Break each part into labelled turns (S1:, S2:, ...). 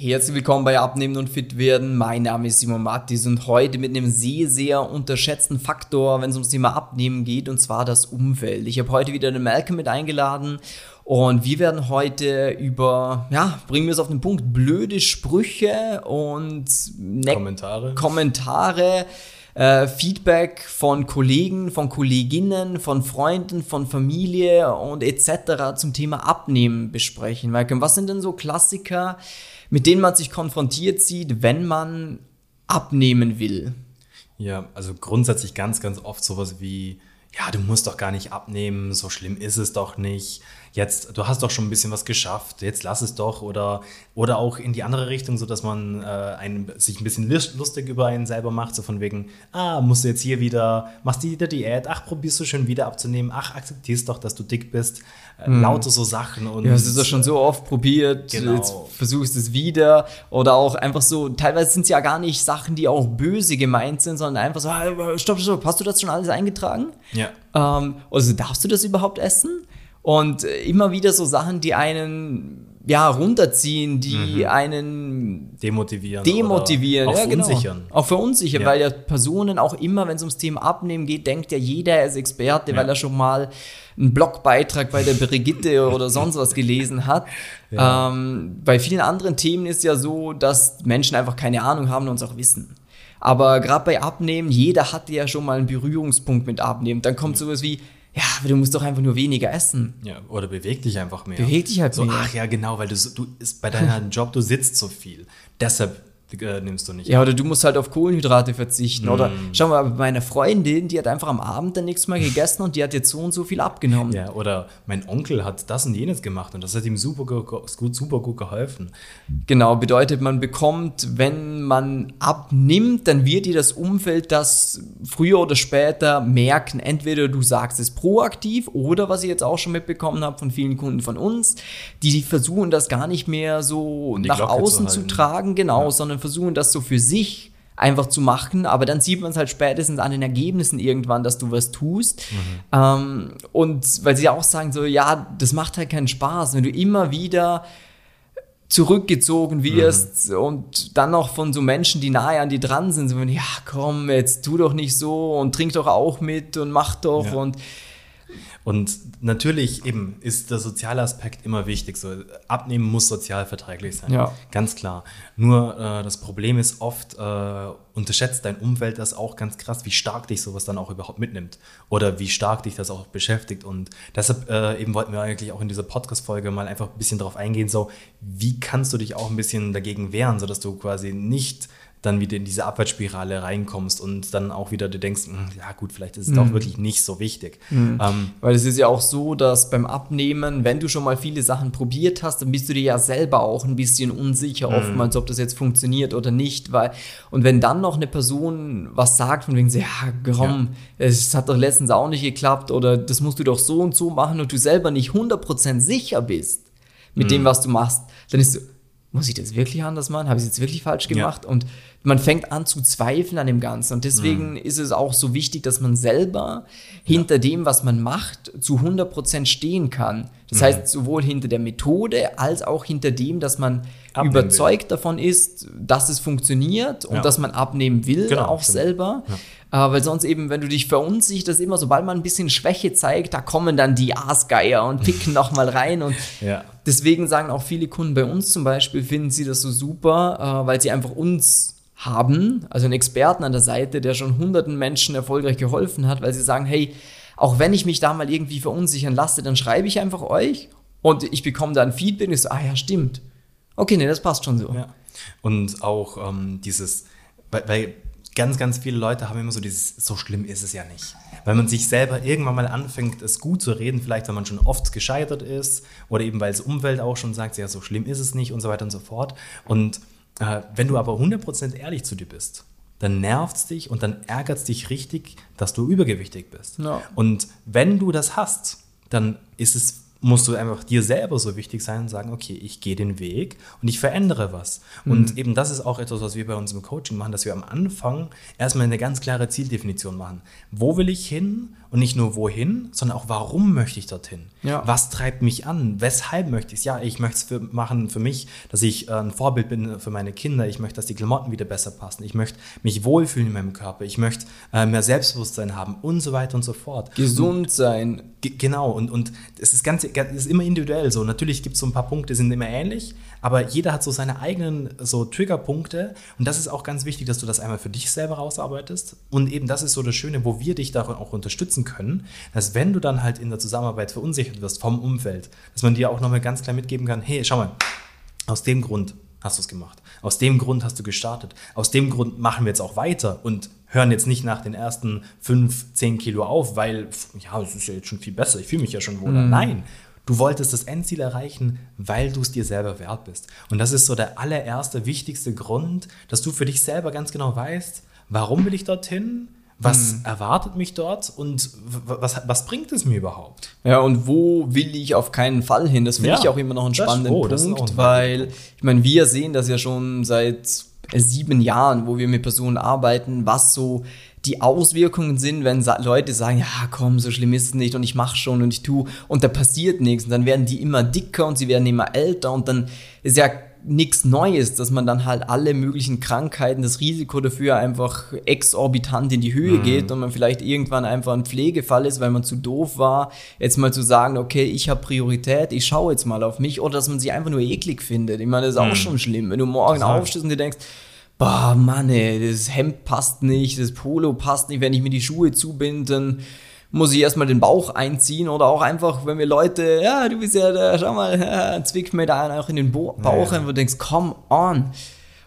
S1: Herzlich willkommen bei Abnehmen und Fit werden. Mein Name ist Simon Mattis und heute mit einem sehr, sehr unterschätzten Faktor, wenn es ums Thema Abnehmen geht, und zwar das Umfeld. Ich habe heute wieder den Malcolm mit eingeladen und wir werden heute über, ja, bringen wir es auf den Punkt, blöde Sprüche und
S2: ne Kommentare.
S1: Kommentare äh, Feedback von Kollegen, von Kolleginnen, von Freunden, von Familie und etc. zum Thema Abnehmen besprechen. Malcolm, was sind denn so Klassiker, mit denen man sich konfrontiert sieht, wenn man abnehmen will?
S2: Ja, also grundsätzlich ganz, ganz oft sowas wie, ja, du musst doch gar nicht abnehmen, so schlimm ist es doch nicht jetzt, du hast doch schon ein bisschen was geschafft, jetzt lass es doch oder, oder auch in die andere Richtung, so dass man äh, einen, sich ein bisschen lustig über einen selber macht, so von wegen, ah, musst du jetzt hier wieder, machst du wieder Diät, ach, probierst du schon wieder abzunehmen, ach, akzeptierst doch, dass du dick bist, äh, mhm. lauter so Sachen und.
S1: Ja, hast du das schon so oft probiert, genau. jetzt versuchst du es wieder oder auch einfach so, teilweise sind es ja gar nicht Sachen, die auch böse gemeint sind, sondern einfach so, stopp, stopp, hast du das schon alles eingetragen?
S2: Ja.
S1: Ähm, also darfst du das überhaupt essen? Und immer wieder so Sachen, die einen ja, runterziehen, die mhm. einen
S2: demotivieren.
S1: Demotivieren,
S2: auch
S1: ja,
S2: genau. verunsichern.
S1: Genau. Auch verunsichern, ja. weil ja Personen auch immer, wenn es ums Thema Abnehmen geht, denkt ja jeder, er ist Experte, ja. weil er schon mal einen Blogbeitrag bei der Brigitte oder sonst was gelesen hat. Ja. Ähm, bei vielen anderen Themen ist ja so, dass Menschen einfach keine Ahnung haben und es auch wissen. Aber gerade bei Abnehmen, jeder hatte ja schon mal einen Berührungspunkt mit Abnehmen. Dann kommt sowas wie, ja, aber du musst doch einfach nur weniger essen.
S2: Ja, oder beweg dich einfach mehr.
S1: Beweg dich halt
S2: so,
S1: mehr.
S2: Ach ja, genau, weil du, du ist bei deinem Job, du sitzt so viel. Deshalb äh, nimmst du nicht.
S1: Ja, oder du musst halt auf Kohlenhydrate verzichten. Mm. Oder schau mal, meine Freundin, die hat einfach am Abend dann nichts mehr gegessen und die hat jetzt so und so viel abgenommen.
S2: Ja, oder mein Onkel hat das und jenes gemacht und das hat ihm super, gut, super gut geholfen.
S1: Genau, bedeutet, man bekommt, wenn man abnimmt, dann wird dir das Umfeld das früher oder später merken. Entweder du sagst es proaktiv oder, was ich jetzt auch schon mitbekommen habe von vielen Kunden von uns, die versuchen das gar nicht mehr so nach Glocke außen zu, zu, tragen, genau, ja. sondern versuchen das so für sich einfach zu machen, aber dann sieht man es halt spätestens an den Ergebnissen irgendwann, dass du was tust. Mhm. Ähm, und weil sie auch sagen so, ja, das macht halt keinen Spaß, wenn du immer wieder zurückgezogen wirst mhm. und dann noch von so Menschen, die nahe an dir dran sind, so, ja, komm, jetzt tu doch nicht so und trink doch auch mit und mach doch ja. und
S2: und natürlich eben ist der soziale Aspekt immer wichtig. So, abnehmen muss sozial verträglich sein.
S1: Ja.
S2: Ganz klar. Nur äh, das Problem ist oft, äh, unterschätzt dein Umfeld das auch ganz krass, wie stark dich sowas dann auch überhaupt mitnimmt. Oder wie stark dich das auch beschäftigt. Und deshalb äh, eben wollten wir eigentlich auch in dieser Podcast-Folge mal einfach ein bisschen darauf eingehen, so wie kannst du dich auch ein bisschen dagegen wehren, sodass du quasi nicht dann wieder in diese Abwärtsspirale reinkommst und dann auch wieder du denkst, hm, ja gut, vielleicht ist es mhm. auch wirklich nicht so wichtig.
S1: Mhm. Ähm, Weil es ist ja auch so, dass beim Abnehmen, wenn du schon mal viele Sachen probiert hast, dann bist du dir ja selber auch ein bisschen unsicher, mhm. oftmals, ob das jetzt funktioniert oder nicht. Weil, und wenn dann noch eine Person was sagt, von wegen, ja, komm, ja. es hat doch letztens auch nicht geklappt oder das musst du doch so und so machen und du selber nicht 100% sicher bist mit dem, mhm. was du machst, dann ist so, muss ich das wirklich anders machen? Habe ich es jetzt wirklich falsch gemacht? Ja. Und man fängt an zu zweifeln an dem Ganzen. Und deswegen mhm. ist es auch so wichtig, dass man selber hinter ja. dem, was man macht, zu 100% stehen kann. Das mhm. heißt, sowohl hinter der Methode als auch hinter dem, dass man abnehmen überzeugt will. davon ist, dass es funktioniert und ja. dass man abnehmen will, genau, auch stimmt. selber. Äh, weil sonst eben, wenn du dich verunsicherst, immer, sobald man ein bisschen Schwäche zeigt, da kommen dann die Aasgeier und picken nochmal rein. Und
S2: ja.
S1: deswegen sagen auch viele Kunden bei uns zum Beispiel, finden sie das so super, äh, weil sie einfach uns haben, also einen Experten an der Seite, der schon hunderten Menschen erfolgreich geholfen hat, weil sie sagen, hey, auch wenn ich mich da mal irgendwie verunsichern lasse, dann schreibe ich einfach euch und ich bekomme dann Feedback und ich so, ah ja, stimmt. Okay, nee, das passt schon so.
S2: Ja. Und auch ähm, dieses, weil, weil ganz, ganz viele Leute haben immer so dieses, so schlimm ist es ja nicht. Weil man sich selber irgendwann mal anfängt, es gut zu reden, vielleicht weil man schon oft gescheitert ist oder eben weil das Umwelt auch schon sagt, ja, so schlimm ist es nicht und so weiter und so fort. Und äh, wenn du aber 100% ehrlich zu dir bist, dann nervt es dich und dann ärgert es dich richtig, dass du übergewichtig bist.
S1: Ja.
S2: Und wenn du das hast, dann ist es musst du einfach dir selber so wichtig sein und sagen, okay, ich gehe den Weg und ich verändere was. Mhm. Und eben das ist auch etwas, was wir bei uns im Coaching machen, dass wir am Anfang erstmal eine ganz klare Zieldefinition machen. Wo will ich hin? Und nicht nur wohin, sondern auch warum möchte ich dorthin? Ja. Was treibt mich an? Weshalb möchte ich es? Ja, ich möchte es für, machen für mich, dass ich äh, ein Vorbild bin für meine Kinder. Ich möchte, dass die Klamotten wieder besser passen. Ich möchte mich wohlfühlen in meinem Körper. Ich möchte äh, mehr Selbstbewusstsein haben und so weiter und so fort.
S1: Gesund sein.
S2: G genau. Und, und es ist, ganz, es ist immer individuell so. Natürlich gibt es so ein paar Punkte, die sind immer ähnlich, aber jeder hat so seine eigenen so Triggerpunkte. Und das ist auch ganz wichtig, dass du das einmal für dich selber rausarbeitest. Und eben das ist so das Schöne, wo wir dich darin auch unterstützen können, dass wenn du dann halt in der Zusammenarbeit verunsichert wirst vom Umfeld, dass man dir auch nochmal ganz klar mitgeben kann, hey, schau mal, aus dem Grund hast du es gemacht. Aus dem Grund hast du gestartet. Aus dem Grund machen wir jetzt auch weiter und hören jetzt nicht nach den ersten fünf, zehn Kilo auf, weil, ja, es ist ja jetzt schon viel besser, ich fühle mich ja schon wohler. Mhm. Nein, Du wolltest das Endziel erreichen, weil du es dir selber wert bist. Und das ist so der allererste, wichtigste Grund, dass du für dich selber ganz genau weißt, warum will ich dorthin? Was hm. erwartet mich dort und was, was bringt es mir überhaupt?
S1: Ja, und wo will ich auf keinen Fall hin? Das finde ja, ich auch immer noch einen spannenden oh, Punkt, weil ich meine, wir sehen das ja schon seit sieben Jahren, wo wir mit Personen arbeiten, was so die Auswirkungen sind, wenn Leute sagen, ja komm, so schlimm ist es nicht und ich mache schon und ich tue und da passiert nichts und dann werden die immer dicker und sie werden immer älter und dann ist ja nichts Neues, dass man dann halt alle möglichen Krankheiten, das Risiko dafür einfach exorbitant in die Höhe mhm. geht und man vielleicht irgendwann einfach ein Pflegefall ist, weil man zu doof war, jetzt mal zu sagen, okay, ich habe Priorität, ich schaue jetzt mal auf mich oder dass man sich einfach nur eklig findet. Ich meine, das ist mhm. auch schon schlimm, wenn du morgen aufstehst und dir denkst, boah, Mann, ey, das Hemd passt nicht, das Polo passt nicht, wenn ich mir die Schuhe zubinde, dann muss ich erstmal den Bauch einziehen oder auch einfach, wenn wir Leute, ja, du bist ja der, schau mal, ja, zwickt mir da auch in den Bo Bauch ja. wo du denkst, come on.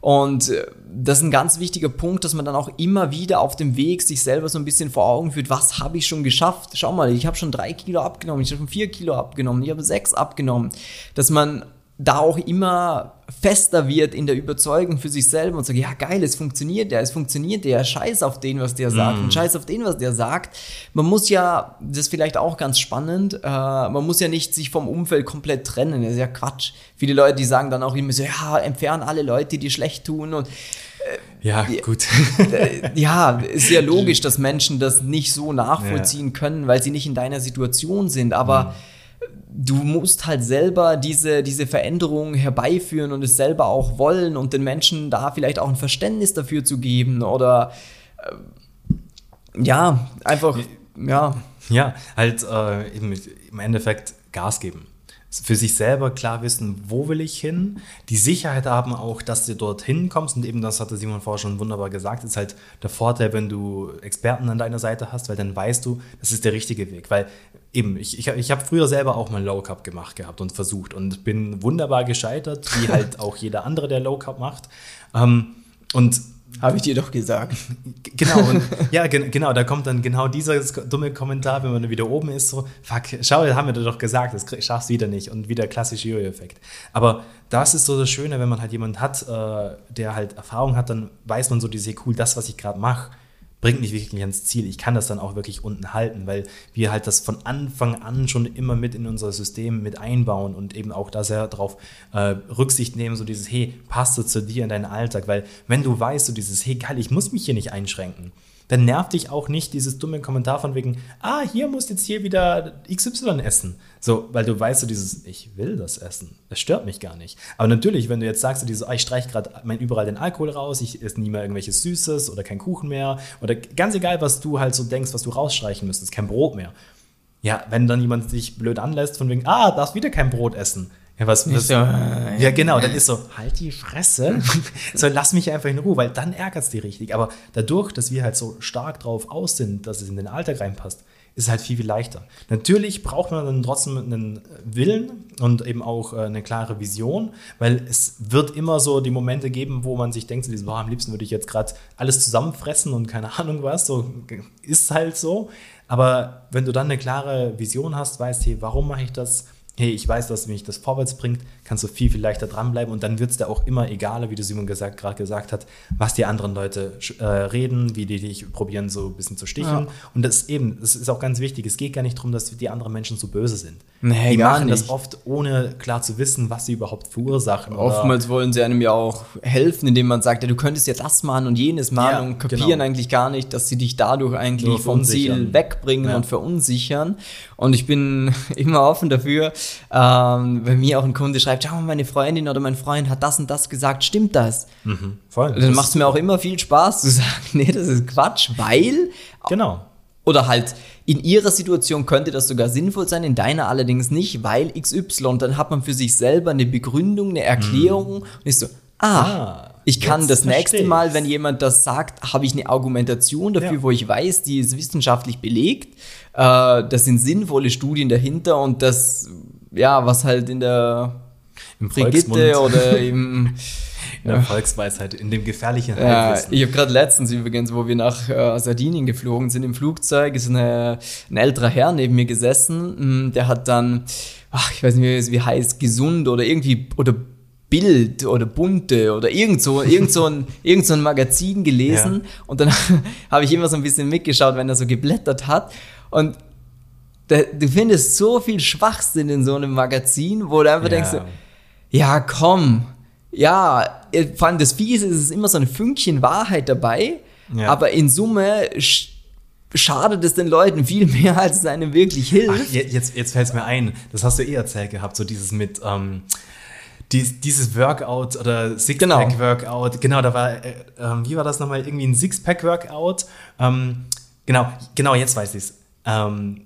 S1: Und äh, das ist ein ganz wichtiger Punkt, dass man dann auch immer wieder auf dem Weg sich selber so ein bisschen vor Augen führt, was habe ich schon geschafft? Schau mal, ich habe schon drei Kilo abgenommen, ich habe schon vier Kilo abgenommen, ich habe sechs abgenommen. Dass man da auch immer fester wird in der Überzeugung für sich selber und sagt, ja geil, es funktioniert ja, es funktioniert ja, scheiß auf den, was der sagt mm. und scheiß auf den, was der sagt. Man muss ja, das ist vielleicht auch ganz spannend, äh, man muss ja nicht sich vom Umfeld komplett trennen, das ist ja Quatsch. Viele Leute, die sagen dann auch immer so, ja, entfernen alle Leute, die schlecht tun und
S2: äh, ja, gut.
S1: Ja, ist ja logisch, dass Menschen das nicht so nachvollziehen ja. können, weil sie nicht in deiner Situation sind, aber mm du musst halt selber diese, diese Veränderung herbeiführen und es selber auch wollen und den Menschen da vielleicht auch ein Verständnis dafür zu geben oder äh, ja, einfach, ja.
S2: Ja, halt äh, im Endeffekt Gas geben für sich selber klar wissen, wo will ich hin, die Sicherheit haben auch, dass du dorthin kommst. Und eben das hatte Simon vorher schon wunderbar gesagt, ist halt der Vorteil, wenn du Experten an deiner Seite hast, weil dann weißt du, das ist der richtige Weg, weil eben, ich, ich, ich habe früher selber auch mal Low Cup gemacht gehabt und versucht und bin wunderbar gescheitert, wie halt auch jeder andere, der Low Cup macht. Ähm, und
S1: habe ich dir doch gesagt.
S2: Genau, und ja, ge genau, da kommt dann genau dieser dumme Kommentar, wenn man wieder oben ist, so, fuck, schau, haben wir doch gesagt, das schaffst du wieder nicht und wieder klassischer Jojo-Effekt. Aber das ist so das Schöne, wenn man halt jemanden hat, äh, der halt Erfahrung hat, dann weiß man so, diese cool, das, was ich gerade mache, bringt mich wirklich ans Ziel. Ich kann das dann auch wirklich unten halten, weil wir halt das von Anfang an schon immer mit in unser System mit einbauen und eben auch da sehr darauf äh, Rücksicht nehmen, so dieses, hey, passt du zu dir in deinen Alltag, weil wenn du weißt, so dieses, hey, geil, ich muss mich hier nicht einschränken, dann nervt dich auch nicht dieses dumme Kommentar von wegen, ah, hier musst jetzt hier wieder XY essen. So, weil du weißt, so dieses, ich will das essen. Das stört mich gar nicht. Aber natürlich, wenn du jetzt sagst, so dieses, ah, ich streiche gerade überall den Alkohol raus, ich esse nie mehr irgendwelches Süßes oder kein Kuchen mehr oder ganz egal, was du halt so denkst, was du rausstreichen müsstest, kein Brot mehr. Ja, wenn dann jemand sich blöd anlässt von wegen, ah, darfst wieder kein Brot essen. Ja, was, was so, ja, genau, dann ist so, halt die Fresse, so lass mich einfach in Ruhe, weil dann ärgert es die richtig. Aber dadurch, dass wir halt so stark drauf aus sind, dass es in den Alltag reinpasst, ist es halt viel, viel leichter. Natürlich braucht man dann trotzdem einen Willen und eben auch äh, eine klare Vision, weil es wird immer so die Momente geben, wo man sich denkt, so, boah, am liebsten würde ich jetzt gerade alles zusammenfressen und keine Ahnung was, so ist halt so. Aber wenn du dann eine klare Vision hast, weißt, hey, warum mache ich das? Hey, ich weiß, dass mich das vorwärts bringt, kannst du viel, viel leichter dranbleiben und dann wird es dir auch immer egaler, wie du Simon gesagt, gerade gesagt hat, was die anderen Leute äh, reden, wie die dich probieren, so ein bisschen zu sticheln. Ja. Und das eben, das ist auch ganz wichtig, es geht gar nicht darum, dass die anderen Menschen so böse sind.
S1: Nee,
S2: die machen
S1: nicht.
S2: das oft, ohne klar zu wissen, was sie überhaupt verursachen.
S1: Oftmals wollen sie einem ja auch helfen, indem man sagt, ja, du könntest ja das machen und jenes machen
S2: Ja,
S1: und kapieren
S2: genau.
S1: eigentlich gar nicht, dass sie dich dadurch eigentlich vom Ziel wegbringen und verunsichern. Und ich bin immer offen dafür, ähm, wenn mir auch ein Kunde schreibt, schau mal, meine Freundin oder mein Freund hat das und das gesagt, stimmt das?
S2: Mhm, voll.
S1: Dann macht es mir auch immer viel Spaß zu sagen, nee, das ist Quatsch, weil
S2: Genau.
S1: oder halt in ihrer Situation könnte das sogar sinnvoll sein, in deiner allerdings nicht, weil XY. Dann hat man für sich selber eine Begründung, eine Erklärung und ist so, ah,
S2: Ah,
S1: ich kann das nächste Mal, wenn jemand das sagt, habe ich eine Argumentation dafür,
S2: Ja.
S1: wo ich weiß, die ist wissenschaftlich belegt. Äh, das sind sinnvolle Studien dahinter und das, ja, was halt in der
S2: Im
S1: Brigitte oder im
S2: in der Volksweisheit, in dem gefährlichen
S1: Ja, ich habe gerade letztens übrigens, wo wir nach äh, Sardinien geflogen sind im Flugzeug, ist eine, ein älterer Herr neben mir gesessen. mm, Der hat dann, ach, ich weiß nicht, wie heißt, gesund oder irgendwie oder Bild oder bunte oder irgend so, irgend so ein, irgend so ein Magazin gelesen
S2: Ja.
S1: und dann habe ich immer so ein bisschen mitgeschaut, wenn er so geblättert hat und da, du findest so viel Schwachsinn in so einem Magazin, wo du einfach
S2: Ja.
S1: denkst, ja, komm. Ja, vor allem das Fiese ist, es ist immer so ein Fünkchen Wahrheit dabei,
S2: Ja.
S1: aber in Summe sch schadet es den Leuten viel mehr, als es einem wirklich hilft.
S2: Ach, je- jetzt, jetzt fällt es mir ein, das hast du eh erzählt gehabt, so dieses mit, ähm, dies, dieses Workout oder
S1: Genau.
S2: Sixpack-Workout, genau. da war, äh, ähm, wie war das nochmal, irgendwie ein Sixpack-Workout, ähm, genau, genau, jetzt weiß ich es. Ähm,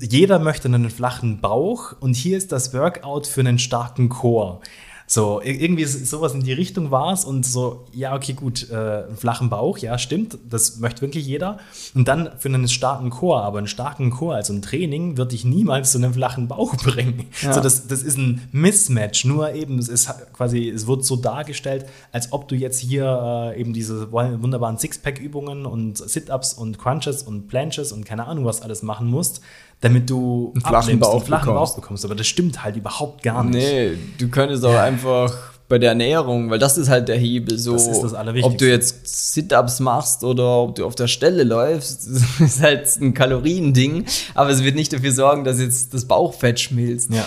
S2: jeder möchte einen flachen Bauch und hier ist das Workout für einen starken Chor. So, ir- irgendwie sowas in die Richtung war es und so, ja, okay, gut, äh, einen flachen Bauch, ja, stimmt, das möchte wirklich jeder. Und dann für einen starken Chor, aber einen starken Chor, also ein Training, wird dich niemals zu einem flachen Bauch bringen.
S1: Ja.
S2: So, das, das ist ein Mismatch, nur eben, es ist quasi, es wird so dargestellt, als ob du jetzt hier äh, eben diese wun- wunderbaren Sixpack-Übungen und Sit-Ups und Crunches und Planches und keine Ahnung was alles machen musst, damit du
S1: Einen flachen
S2: abnimmst
S1: Bauch
S2: einen flachen
S1: bekommst.
S2: Bauch bekommst. Aber das stimmt halt überhaupt gar nicht.
S1: Nee, du könntest auch einfach bei der Ernährung, weil das ist halt der Hebel, so
S2: Das ist das Allerwichtigste.
S1: ob du jetzt Sit-Ups machst oder ob du auf der Stelle läufst, ist halt ein Kaloriending, aber es wird nicht dafür sorgen, dass jetzt das Bauchfett schmilzt.
S2: Ja.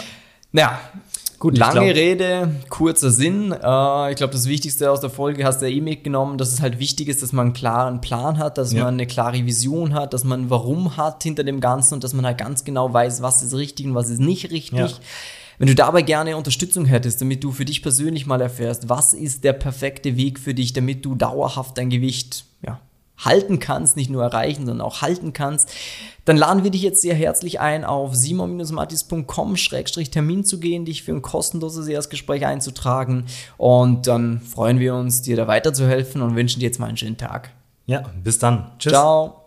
S1: Ja,
S2: Gut,
S1: lange
S2: glaub-
S1: Rede, kurzer Sinn. Äh, ich glaube, das Wichtigste aus der Folge hast du ja eh mitgenommen, dass es halt wichtig ist, dass man einen klaren Plan hat, dass
S2: Ja.
S1: man eine klare Vision hat, dass man Warum hat hinter dem Ganzen und dass man halt ganz genau weiß, was ist richtig und was ist nicht richtig.
S2: Ja.
S1: Wenn du dabei gerne Unterstützung hättest, damit du für dich persönlich mal erfährst, was ist der perfekte Weg für dich, damit du dauerhaft dein Gewicht ja, halten kannst, nicht nur erreichen, sondern auch halten kannst, dann laden wir dich jetzt sehr herzlich ein, auf simon-matis.com-termin zu gehen, dich für ein kostenloses Erstgespräch einzutragen und dann freuen wir uns, dir da weiterzuhelfen und wünschen dir jetzt mal einen schönen Tag.
S2: Ja, bis dann. Tschüss.
S1: Ciao.